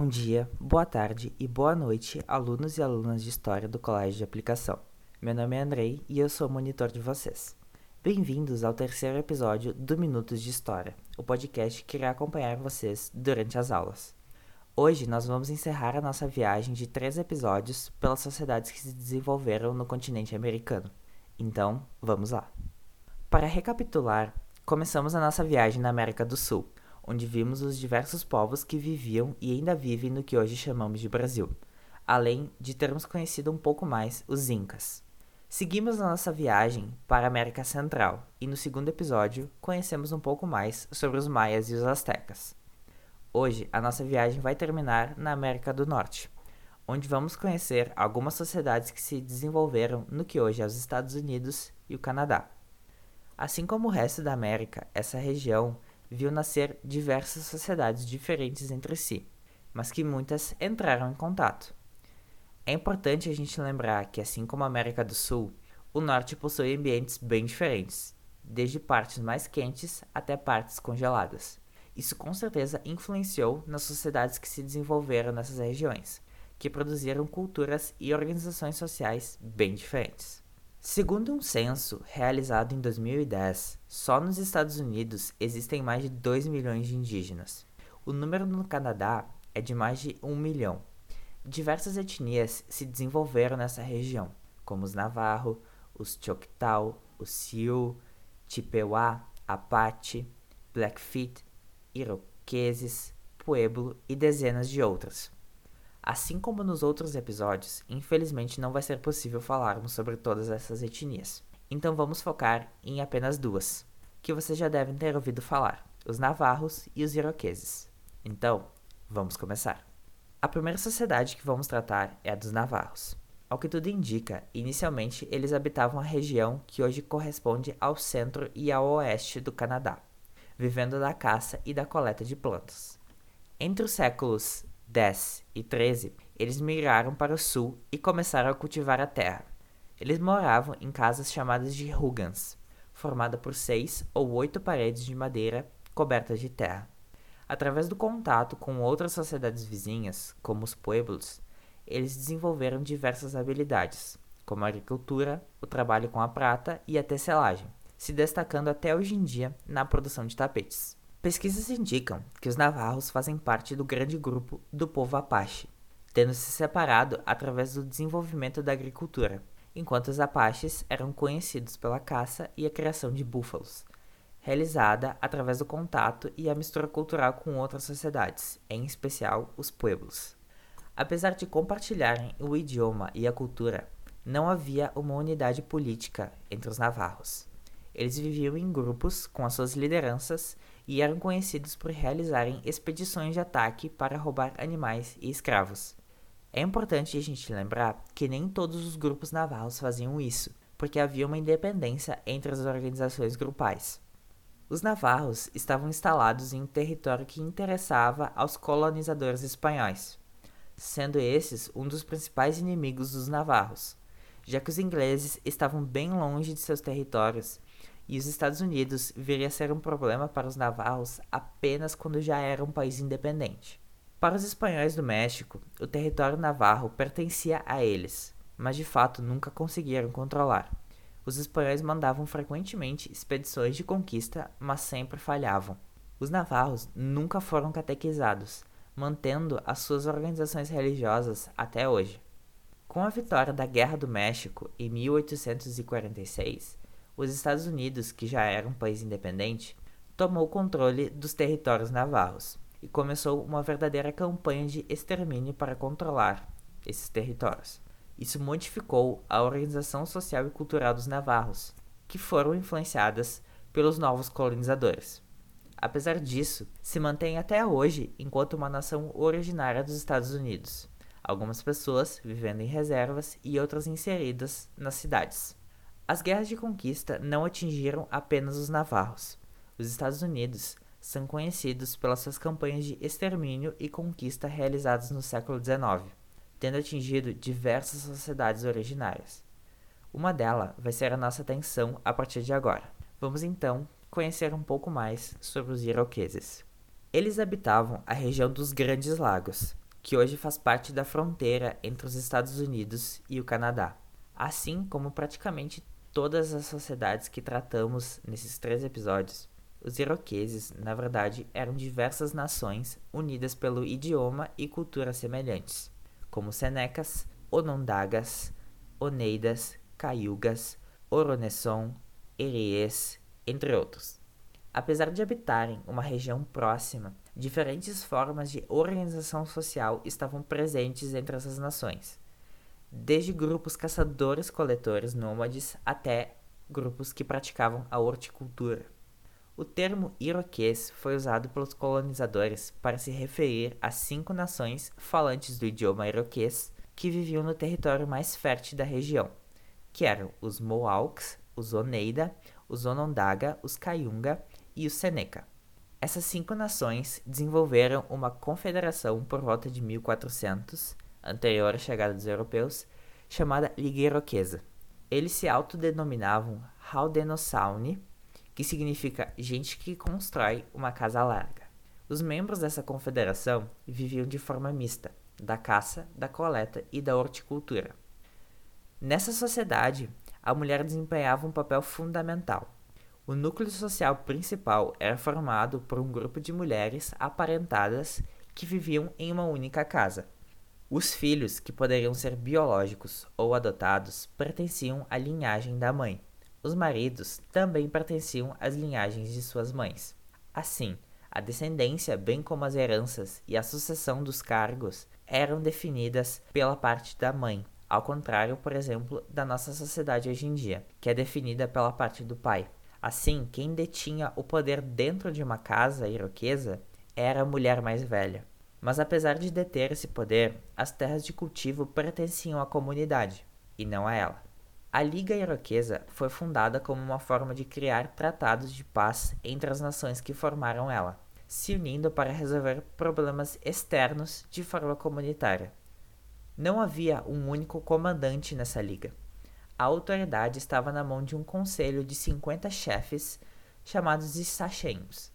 Bom dia, boa tarde e boa noite, alunos e alunas de História do Colégio de Aplicação. Meu nome é Andrei e eu sou monitor de vocês. Bem-vindos ao terceiro episódio do Minutos de História, o podcast que irá acompanhar vocês durante as aulas. Hoje nós vamos encerrar a nossa viagem de três episódios pelas sociedades que se desenvolveram no continente americano. Então, vamos lá. Para recapitular, começamos a nossa viagem na América do Sul onde vimos os diversos povos que viviam e ainda vivem no que hoje chamamos de Brasil, além de termos conhecido um pouco mais os Incas. Seguimos a nossa viagem para a América Central e no segundo episódio conhecemos um pouco mais sobre os Maias e os Aztecas. Hoje a nossa viagem vai terminar na América do Norte, onde vamos conhecer algumas sociedades que se desenvolveram no que hoje é os Estados Unidos e o Canadá. Assim como o resto da América, essa região viu nascer diversas sociedades diferentes entre si, mas que muitas entraram em contato. É importante a gente lembrar que, assim como a América do Sul, o Norte possui ambientes bem diferentes, desde partes mais quentes até partes congeladas. Isso com certeza influenciou nas sociedades que se desenvolveram nessas regiões, que produziram culturas e organizações sociais bem diferentes. Segundo um censo realizado em 2010, só nos Estados Unidos existem mais de 2 milhões de indígenas. O número no Canadá é de mais de 1 milhão. Diversas etnias se desenvolveram nessa região, como os Navarro, os Choctaw, os Sioux, Chippewa, Apache, Blackfeet, Iroqueses, Pueblo e dezenas de outras. Assim como nos outros episódios, infelizmente não vai ser possível falarmos sobre todas essas etnias. Então vamos focar em apenas duas, que vocês já devem ter ouvido falar: os navarros e os iroqueses. Então, vamos começar. A primeira sociedade que vamos tratar é a dos navarros. Ao que tudo indica, inicialmente eles habitavam a região que hoje corresponde ao centro e ao oeste do Canadá, vivendo da caça e da coleta de plantas. Entre os séculos 10 e 13, eles migraram para o sul e começaram a cultivar a terra. Eles moravam em casas chamadas de hugans, formada por seis ou oito paredes de madeira cobertas de terra. Através do contato com outras sociedades vizinhas, como os pueblos, eles desenvolveram diversas habilidades, como a agricultura, o trabalho com a prata e a tecelagem, se destacando até hoje em dia na produção de tapetes. Pesquisas indicam que os navarros fazem parte do grande grupo do povo Apache, tendo se separado através do desenvolvimento da agricultura, enquanto os Apaches eram conhecidos pela caça e a criação de búfalos, realizada através do contato e a mistura cultural com outras sociedades, em especial os pueblos. Apesar de compartilharem o idioma e a cultura, não havia uma unidade política entre os navarros. Eles viviam em grupos com as suas lideranças e eram conhecidos por realizarem expedições de ataque para roubar animais e escravos. É importante a gente lembrar que nem todos os grupos navarros faziam isso, porque havia uma independência entre as organizações grupais. Os navarros estavam instalados em um território que interessava aos colonizadores espanhóis, sendo esses um dos principais inimigos dos navarros, já que os ingleses estavam bem longe de seus territórios e os Estados Unidos viria a ser um problema para os navarros apenas quando já era um país independente. Para os espanhóis do México, o território navarro pertencia a eles, mas de fato nunca conseguiram controlar. Os espanhóis mandavam frequentemente expedições de conquista, mas sempre falhavam. Os navarros nunca foram catequizados, mantendo as suas organizações religiosas até hoje. Com a vitória da Guerra do México em 1846, os Estados Unidos, que já era um país independente, tomou o controle dos territórios navarros e começou uma verdadeira campanha de extermínio para controlar esses territórios. Isso modificou a organização social e cultural dos navarros, que foram influenciadas pelos novos colonizadores. Apesar disso, se mantém até hoje enquanto uma nação originária dos Estados Unidos, algumas pessoas vivendo em reservas e outras inseridas nas cidades. As guerras de conquista não atingiram apenas os navarros. Os Estados Unidos são conhecidos pelas suas campanhas de extermínio e conquista realizadas no século XIX, tendo atingido diversas sociedades originárias. Uma delas vai ser a nossa atenção a partir de agora. Vamos então conhecer um pouco mais sobre os iroqueses. Eles habitavam a região dos Grandes Lagos, que hoje faz parte da fronteira entre os Estados Unidos e o Canadá, assim como praticamente todas as sociedades que tratamos nesses três episódios. Os iroqueses, na verdade, eram diversas nações unidas pelo idioma e cultura semelhantes, como Senecas, Onondagas, Oneidas, Cayugas, Oronesson, Eriês, entre outros. Apesar de habitarem uma região próxima, diferentes formas de organização social estavam presentes entre essas nações, desde grupos caçadores-coletores nômades até grupos que praticavam a horticultura. O termo iroquês foi usado pelos colonizadores para se referir a cinco nações falantes do idioma iroquês que viviam no território mais fértil da região, que eram os Mohawks, os Oneida, os Onondaga, os Cayunga e os Seneca. Essas cinco nações desenvolveram uma confederação por volta de 1400, anterior à chegada dos europeus, chamada Liga Iroquesa. Eles se autodenominavam Haudenosaunee, que significa gente que constrói uma casa larga. Os membros dessa confederação viviam de forma mista, da caça, da coleta e da horticultura. Nessa sociedade, a mulher desempenhava um papel fundamental. O núcleo social principal era formado por um grupo de mulheres aparentadas que viviam em uma única casa. Os filhos, que poderiam ser biológicos ou adotados, pertenciam à linhagem da mãe. Os maridos também pertenciam às linhagens de suas mães. Assim, a descendência, bem como as heranças e a sucessão dos cargos, eram definidas pela parte da mãe, ao contrário, por exemplo, da nossa sociedade hoje em dia, que é definida pela parte do pai. Assim, quem detinha o poder dentro de uma casa iroquesa era a mulher mais velha. Mas apesar de deter esse poder, as terras de cultivo pertenciam à comunidade, e não a ela. A Liga Iroquesa foi fundada como uma forma de criar tratados de paz entre as nações que formaram ela, se unindo para resolver problemas externos de forma comunitária. Não havia um único comandante nessa liga. A autoridade estava na mão de um conselho de 50 chefes, chamados de sachenhos.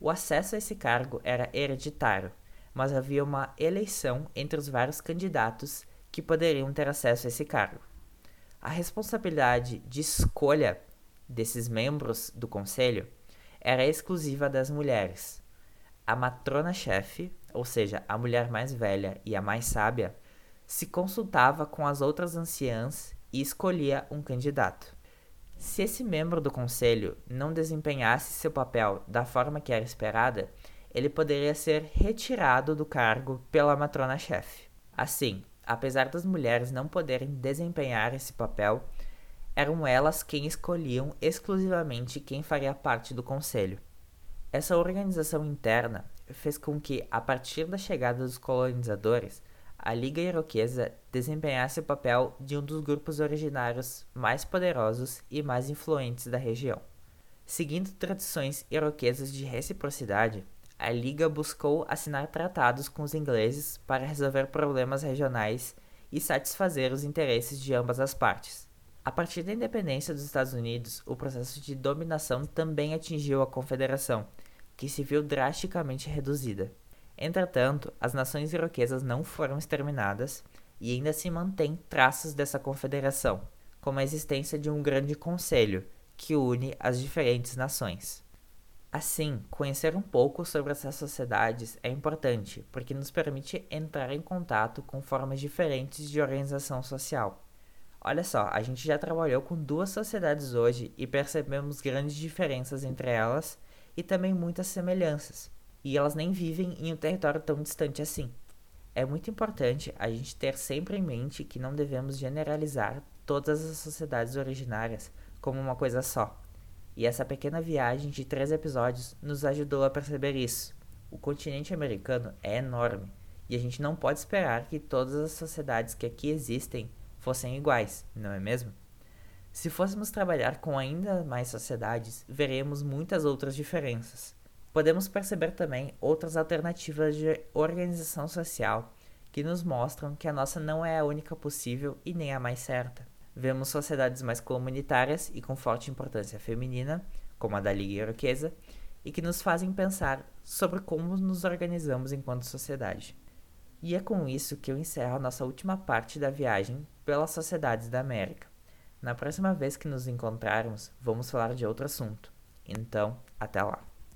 O acesso a esse cargo era hereditário, mas havia uma eleição entre os vários candidatos que poderiam ter acesso a esse cargo. A responsabilidade de escolha desses membros do conselho era exclusiva das mulheres. A matrona-chefe, ou seja, a mulher mais velha e a mais sábia, se consultava com as outras anciãs e escolhia um candidato. Se esse membro do conselho não desempenhasse seu papel da forma que era esperada, ele poderia ser retirado do cargo pela matrona-chefe. Assim, apesar das mulheres não poderem desempenhar esse papel, eram elas quem escolhiam exclusivamente quem faria parte do conselho. Essa organização interna fez com que, a partir da chegada dos colonizadores, a Liga Iroquesa desempenhasse o papel de um dos grupos originários mais poderosos e mais influentes da região. Seguindo tradições iroquesas de reciprocidade, a Liga buscou assinar tratados com os ingleses para resolver problemas regionais e satisfazer os interesses de ambas as partes. A partir da independência dos Estados Unidos, o processo de dominação também atingiu a Confederação, que se viu drasticamente reduzida. Entretanto, as nações iroquesas não foram exterminadas e ainda se mantêm traços dessa confederação, como a existência de um grande conselho que une as diferentes nações. Assim, conhecer um pouco sobre essas sociedades é importante, porque nos permite entrar em contato com formas diferentes de organização social. Olha só, a gente já trabalhou com duas sociedades hoje e percebemos grandes diferenças entre elas e também muitas semelhanças e elas nem vivem em um território tão distante assim. É muito importante a gente ter sempre em mente que não devemos generalizar todas as sociedades originárias como uma coisa só. E essa pequena viagem de três episódios nos ajudou a perceber isso. O continente americano é enorme e a gente não pode esperar que todas as sociedades que aqui existem fossem iguais, não é mesmo? Se fôssemos trabalhar com ainda mais sociedades, veremos muitas outras diferenças. Podemos perceber também outras alternativas de organização social que nos mostram que a nossa não é a única possível e nem a mais certa. Vemos sociedades mais comunitárias e com forte importância feminina, como a da Liga Iroquesa, e que nos fazem pensar sobre como nos organizamos enquanto sociedade. E é com isso que eu encerro a nossa última parte da viagem pelas sociedades da América. Na próxima vez que nos encontrarmos, vamos falar de outro assunto. Então, até lá!